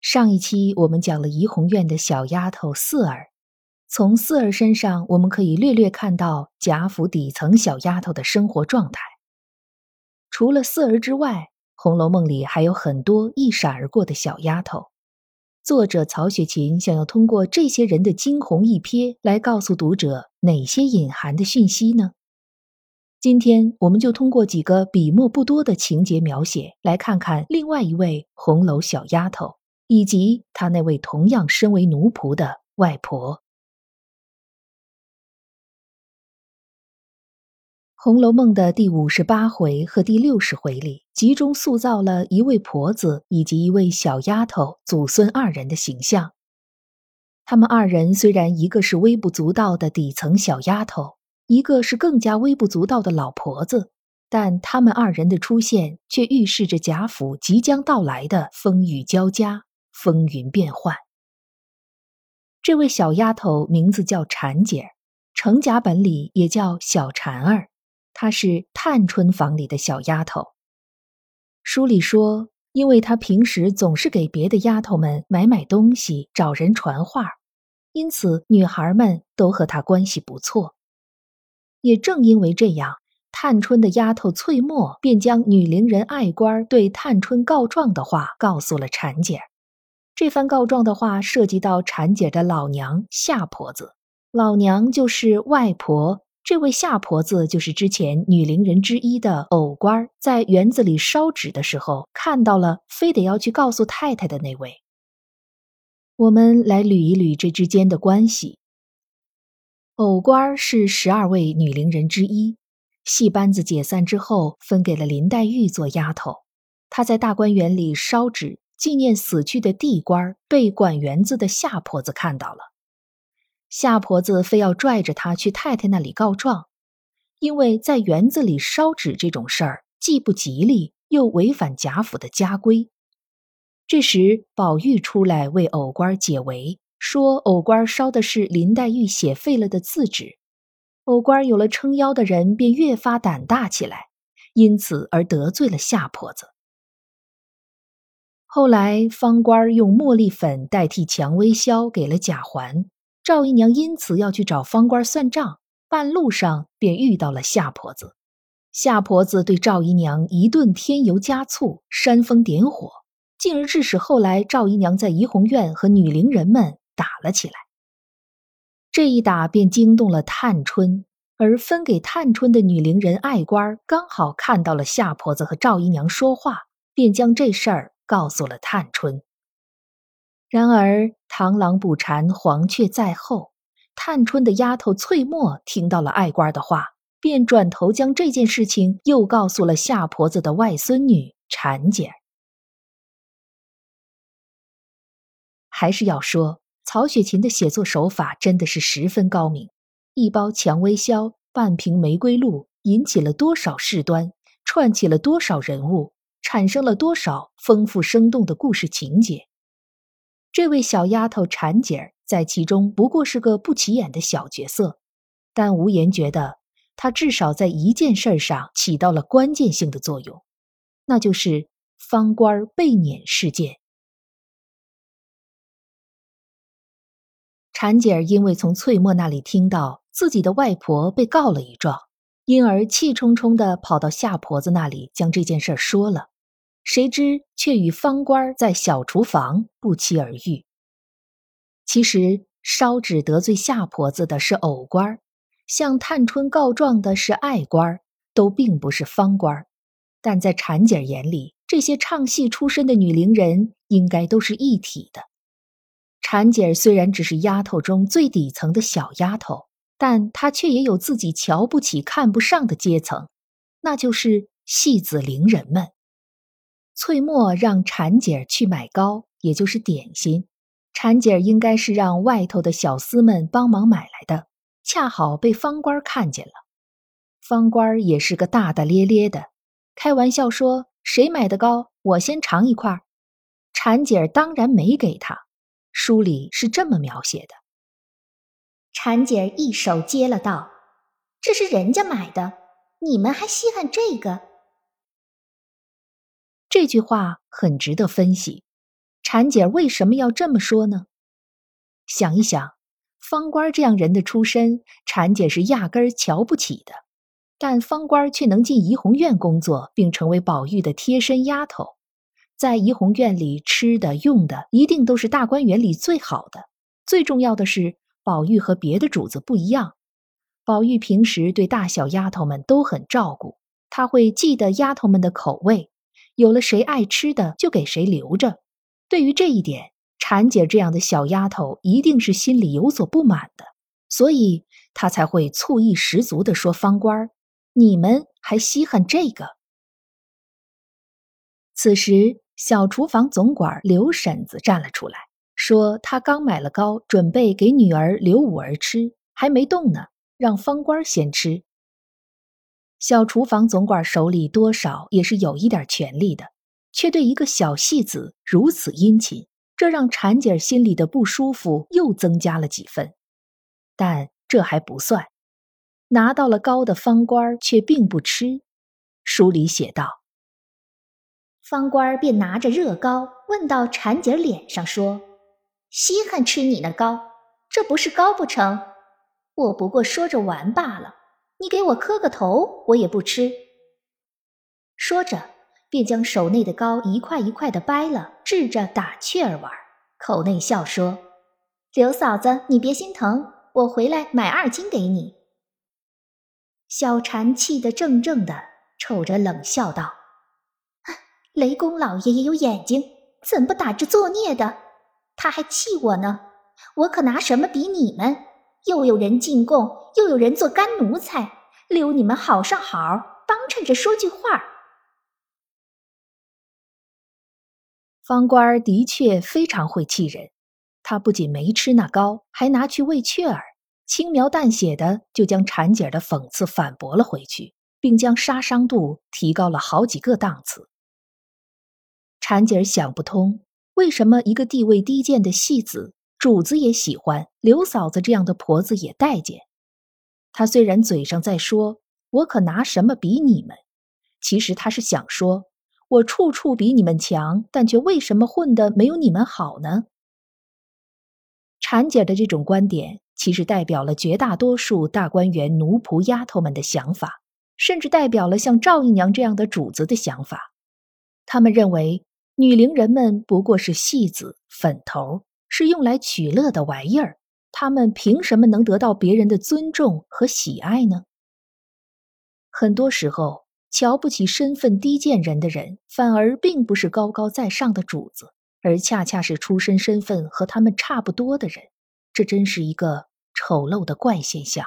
上一期我们讲了怡红院的小丫头四儿，从四儿身上我们可以略略看到贾府底层小丫头的生活状态。除了四儿之外，《红楼梦》里还有很多一闪而过的小丫头。作者曹雪芹想要通过这些人的惊鸿一瞥来告诉读者哪些隐含的讯息呢？今天我们就通过几个笔墨不多的情节描写，来看看另外一位红楼小丫头。以及他那位同样身为奴仆的外婆，《红楼梦》的第五十八回和第六十回里，集中塑造了一位婆子以及一位小丫头祖孙二人的形象。他们二人虽然一个是微不足道的底层小丫头，一个是更加微不足道的老婆子，但他们二人的出现却预示着贾府即将到来的风雨交加。风云变幻。这位小丫头名字叫婵姐，程甲本里也叫小婵儿。她是探春房里的小丫头。书里说，因为她平时总是给别的丫头们买买东西、找人传话，因此女孩们都和她关系不错。也正因为这样，探春的丫头翠墨便将女伶人爱官对探春告状的话告诉了婵姐儿。这番告状的话涉及到婵姐的老娘夏婆子，老娘就是外婆，这位夏婆子就是之前女伶人之一的藕官，在园子里烧纸的时候看到了，非得要去告诉太太的那位。我们来捋一捋这之间的关系。藕官是十二位女伶人之一，戏班子解散之后分给了林黛玉做丫头，她在大观园里烧纸。纪念死去的地官被管园子的夏婆子看到了，夏婆子非要拽着他去太太那里告状，因为在园子里烧纸这种事儿既不吉利，又违反贾府的家规。这时宝玉出来为藕官解围，说藕官烧的是林黛玉写废了的字纸，藕官有了撑腰的人，便越发胆大起来，因此而得罪了夏婆子。后来，方官用茉莉粉代替蔷薇销给了贾环，赵姨娘因此要去找方官算账，半路上便遇到了夏婆子。夏婆子对赵姨娘一顿添油加醋、煽风点火，进而致使后来赵姨娘在怡红院和女伶人们打了起来。这一打便惊动了探春，而分给探春的女伶人爱官刚好看到了夏婆子和赵姨娘说话，便将这事儿。告诉了探春。然而螳螂捕蝉，黄雀在后。探春的丫头翠墨听到了爱官的话，便转头将这件事情又告诉了夏婆子的外孙女婵姐。还是要说，曹雪芹的写作手法真的是十分高明。一包蔷薇销，半瓶玫瑰露，引起了多少事端，串起了多少人物。产生了多少丰富生动的故事情节？这位小丫头婵姐儿在其中不过是个不起眼的小角色，但无言觉得她至少在一件事上起到了关键性的作用，那就是方官被撵事件。婵姐儿因为从翠墨那里听到自己的外婆被告了一状，因而气冲冲的跑到夏婆子那里将这件事说了。谁知却与方官在小厨房不期而遇。其实烧纸得罪夏婆子的是藕官，向探春告状的是爱官，都并不是方官。但在婵姐眼里，这些唱戏出身的女伶人应该都是一体的。婵姐虽然只是丫头中最底层的小丫头，但他却也有自己瞧不起、看不上的阶层，那就是戏子伶人们。翠墨让婵姐儿去买糕，也就是点心。婵姐儿应该是让外头的小厮们帮忙买来的，恰好被方官看见了。方官也是个大大咧咧的，开玩笑说：“谁买的糕，我先尝一块。”婵姐儿当然没给他。书里是这么描写的：婵姐儿一手接了道：“这是人家买的，你们还稀罕这个？”这句话很值得分析，婵姐为什么要这么说呢？想一想，方官这样人的出身，婵姐是压根儿瞧不起的。但方官却能进怡红院工作，并成为宝玉的贴身丫头，在怡红院里吃的用的一定都是大观园里最好的。最重要的是，宝玉和别的主子不一样，宝玉平时对大小丫头们都很照顾，他会记得丫头们的口味。有了谁爱吃的，就给谁留着。对于这一点，婵姐这样的小丫头一定是心里有所不满的，所以她才会醋意十足地说：“方官儿，你们还稀罕这个？”此时，小厨房总管刘婶子站了出来，说：“他刚买了糕，准备给女儿刘五儿吃，还没动呢，让方官先吃。”小厨房总管手里多少也是有一点权力的，却对一个小戏子如此殷勤，这让婵姐心里的不舒服又增加了几分。但这还不算，拿到了糕的方官却并不吃。书里写道：“方官便拿着热糕问到婵姐脸上，说：‘稀罕吃你那糕，这不是糕不成？我不过说着玩罢了。’”你给我磕个头，我也不吃。说着，便将手内的糕一块一块的掰了，掷着打雀儿玩，口内笑说：“刘嫂子，你别心疼，我回来买二斤给你。”小婵气得怔怔的，瞅着冷笑道：“雷公老爷也有眼睛，怎不打着作孽的？他还气我呢，我可拿什么比你们？”又有人进贡，又有人做干奴才，留你们好上好，帮衬着说句话。方官儿的确非常会气人，他不仅没吃那糕，还拿去喂雀儿，轻描淡写的就将婵姐的讽刺反驳了回去，并将杀伤度提高了好几个档次。婵姐想不通，为什么一个地位低贱的戏子。主子也喜欢刘嫂子这样的婆子，也待见。他虽然嘴上在说“我可拿什么比你们”，其实他是想说“我处处比你们强，但却为什么混得没有你们好呢？”婵姐的这种观点，其实代表了绝大多数大观园奴仆丫头们的想法，甚至代表了像赵姨娘这样的主子的想法。他们认为女伶人们不过是戏子、粉头。是用来取乐的玩意儿，他们凭什么能得到别人的尊重和喜爱呢？很多时候，瞧不起身份低贱人的人，反而并不是高高在上的主子，而恰恰是出身身份和他们差不多的人。这真是一个丑陋的怪现象。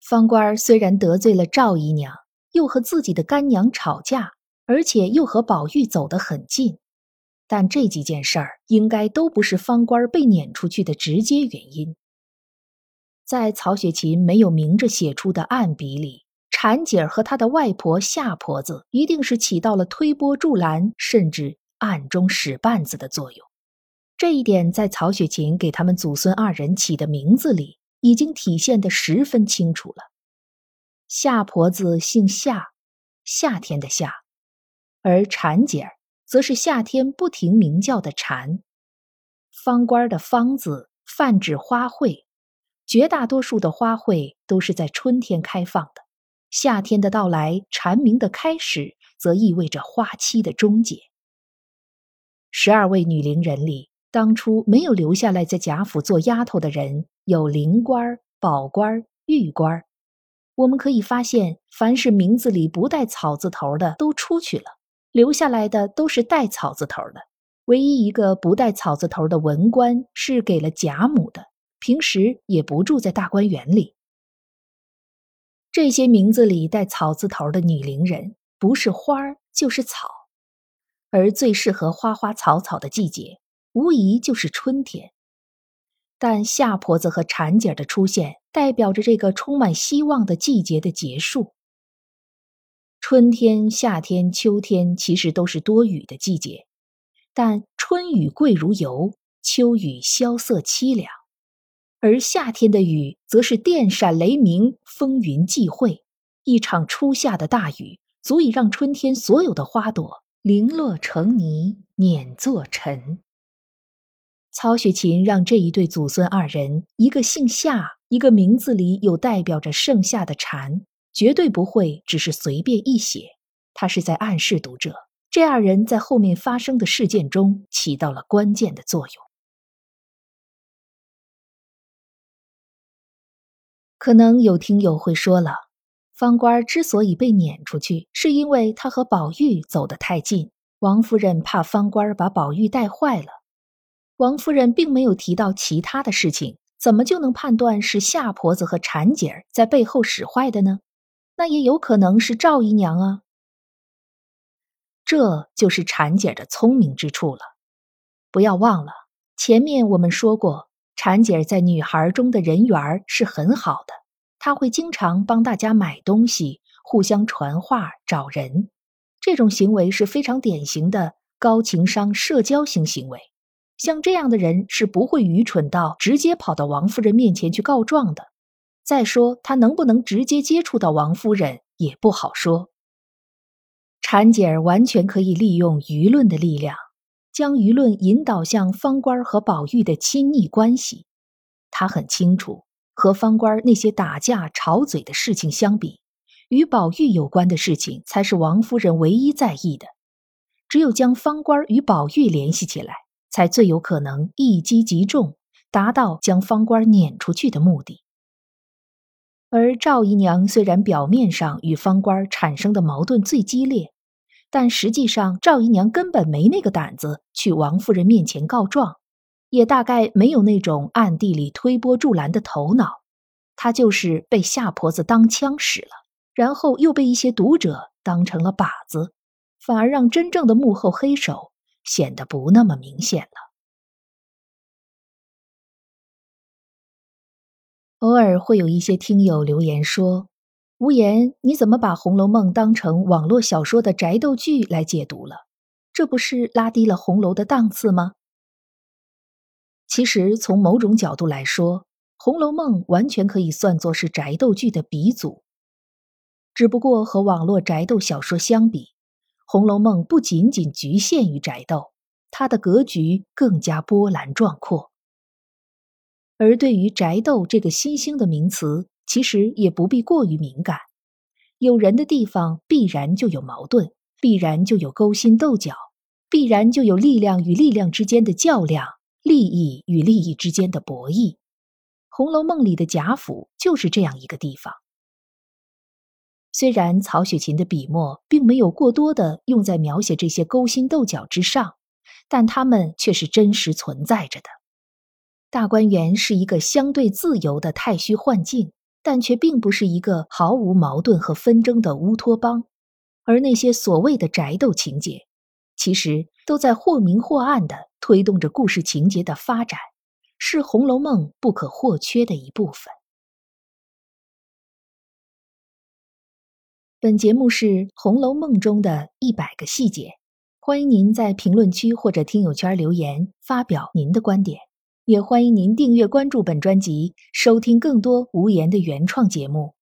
方官虽然得罪了赵姨娘，又和自己的干娘吵架。而且又和宝玉走得很近，但这几件事儿应该都不是方官被撵出去的直接原因。在曹雪芹没有明着写出的暗笔里，婵姐儿和她的外婆夏婆子一定是起到了推波助澜，甚至暗中使绊子的作用。这一点在曹雪芹给他们祖孙二人起的名字里已经体现得十分清楚了。夏婆子姓夏，夏天的夏。而蝉姐儿则是夏天不停鸣叫的蝉。方官的方字泛指花卉，绝大多数的花卉都是在春天开放的。夏天的到来，蝉鸣的开始，则意味着花期的终结。十二位女伶人里，当初没有留下来在贾府做丫头的人有灵官、宝官、玉官。我们可以发现，凡是名字里不带草字头的，都出去了。留下来的都是带草字头的，唯一一个不带草字头的文官是给了贾母的，平时也不住在大观园里。这些名字里带草字头的女伶人，不是花儿就是草，而最适合花花草草的季节，无疑就是春天。但夏婆子和婵姐的出现，代表着这个充满希望的季节的结束。春天、夏天、秋天其实都是多雨的季节，但春雨贵如油，秋雨萧瑟凄凉，而夏天的雨则是电闪雷鸣、风云际会。一场初夏的大雨，足以让春天所有的花朵零落成泥，碾作尘。曹雪芹让这一对祖孙二人，一个姓夏，一个名字里有代表着盛夏的蝉。绝对不会只是随便一写，他是在暗示读者，这二人在后面发生的事件中起到了关键的作用。可能有听友会说了，方官之所以被撵出去，是因为他和宝玉走得太近，王夫人怕方官把宝玉带坏了。王夫人并没有提到其他的事情，怎么就能判断是夏婆子和婵姐儿在背后使坏的呢？那也有可能是赵姨娘啊，这就是婵姐的聪明之处了。不要忘了，前面我们说过，婵姐在女孩中的人缘是很好的，她会经常帮大家买东西，互相传话找人，这种行为是非常典型的高情商社交型行为。像这样的人是不会愚蠢到直接跑到王夫人面前去告状的。再说，他能不能直接接触到王夫人也不好说。婵姐儿完全可以利用舆论的力量，将舆论引导向方官和宝玉的亲昵关系。他很清楚，和方官那些打架吵嘴的事情相比，与宝玉有关的事情才是王夫人唯一在意的。只有将方官与宝玉联系起来，才最有可能一击即中，达到将方官撵出去的目的。而赵姨娘虽然表面上与方官产生的矛盾最激烈，但实际上赵姨娘根本没那个胆子去王夫人面前告状，也大概没有那种暗地里推波助澜的头脑。她就是被夏婆子当枪使了，然后又被一些读者当成了靶子，反而让真正的幕后黑手显得不那么明显了。偶尔会有一些听友留言说：“无言，你怎么把《红楼梦》当成网络小说的宅斗剧来解读了？这不是拉低了红楼的档次吗？”其实，从某种角度来说，《红楼梦》完全可以算作是宅斗剧的鼻祖。只不过和网络宅斗小说相比，《红楼梦》不仅仅局限于宅斗，它的格局更加波澜壮阔。而对于宅斗这个新兴的名词，其实也不必过于敏感。有人的地方必然就有矛盾，必然就有勾心斗角，必然就有力量与力量之间的较量，利益与利益之间的博弈。《红楼梦》里的贾府就是这样一个地方。虽然曹雪芹的笔墨并没有过多的用在描写这些勾心斗角之上，但它们却是真实存在着的。大观园是一个相对自由的太虚幻境，但却并不是一个毫无矛盾和纷争的乌托邦。而那些所谓的宅斗情节，其实都在或明或暗的推动着故事情节的发展，是《红楼梦》不可或缺的一部分。本节目是《红楼梦》中的一百个细节，欢迎您在评论区或者听友圈留言发表您的观点。也欢迎您订阅关注本专辑，收听更多无言的原创节目。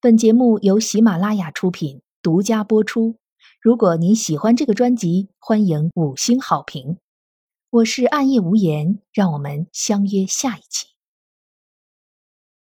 本节目由喜马拉雅出品，独家播出。如果您喜欢这个专辑，欢迎五星好评。我是暗夜无言，让我们相约下一期。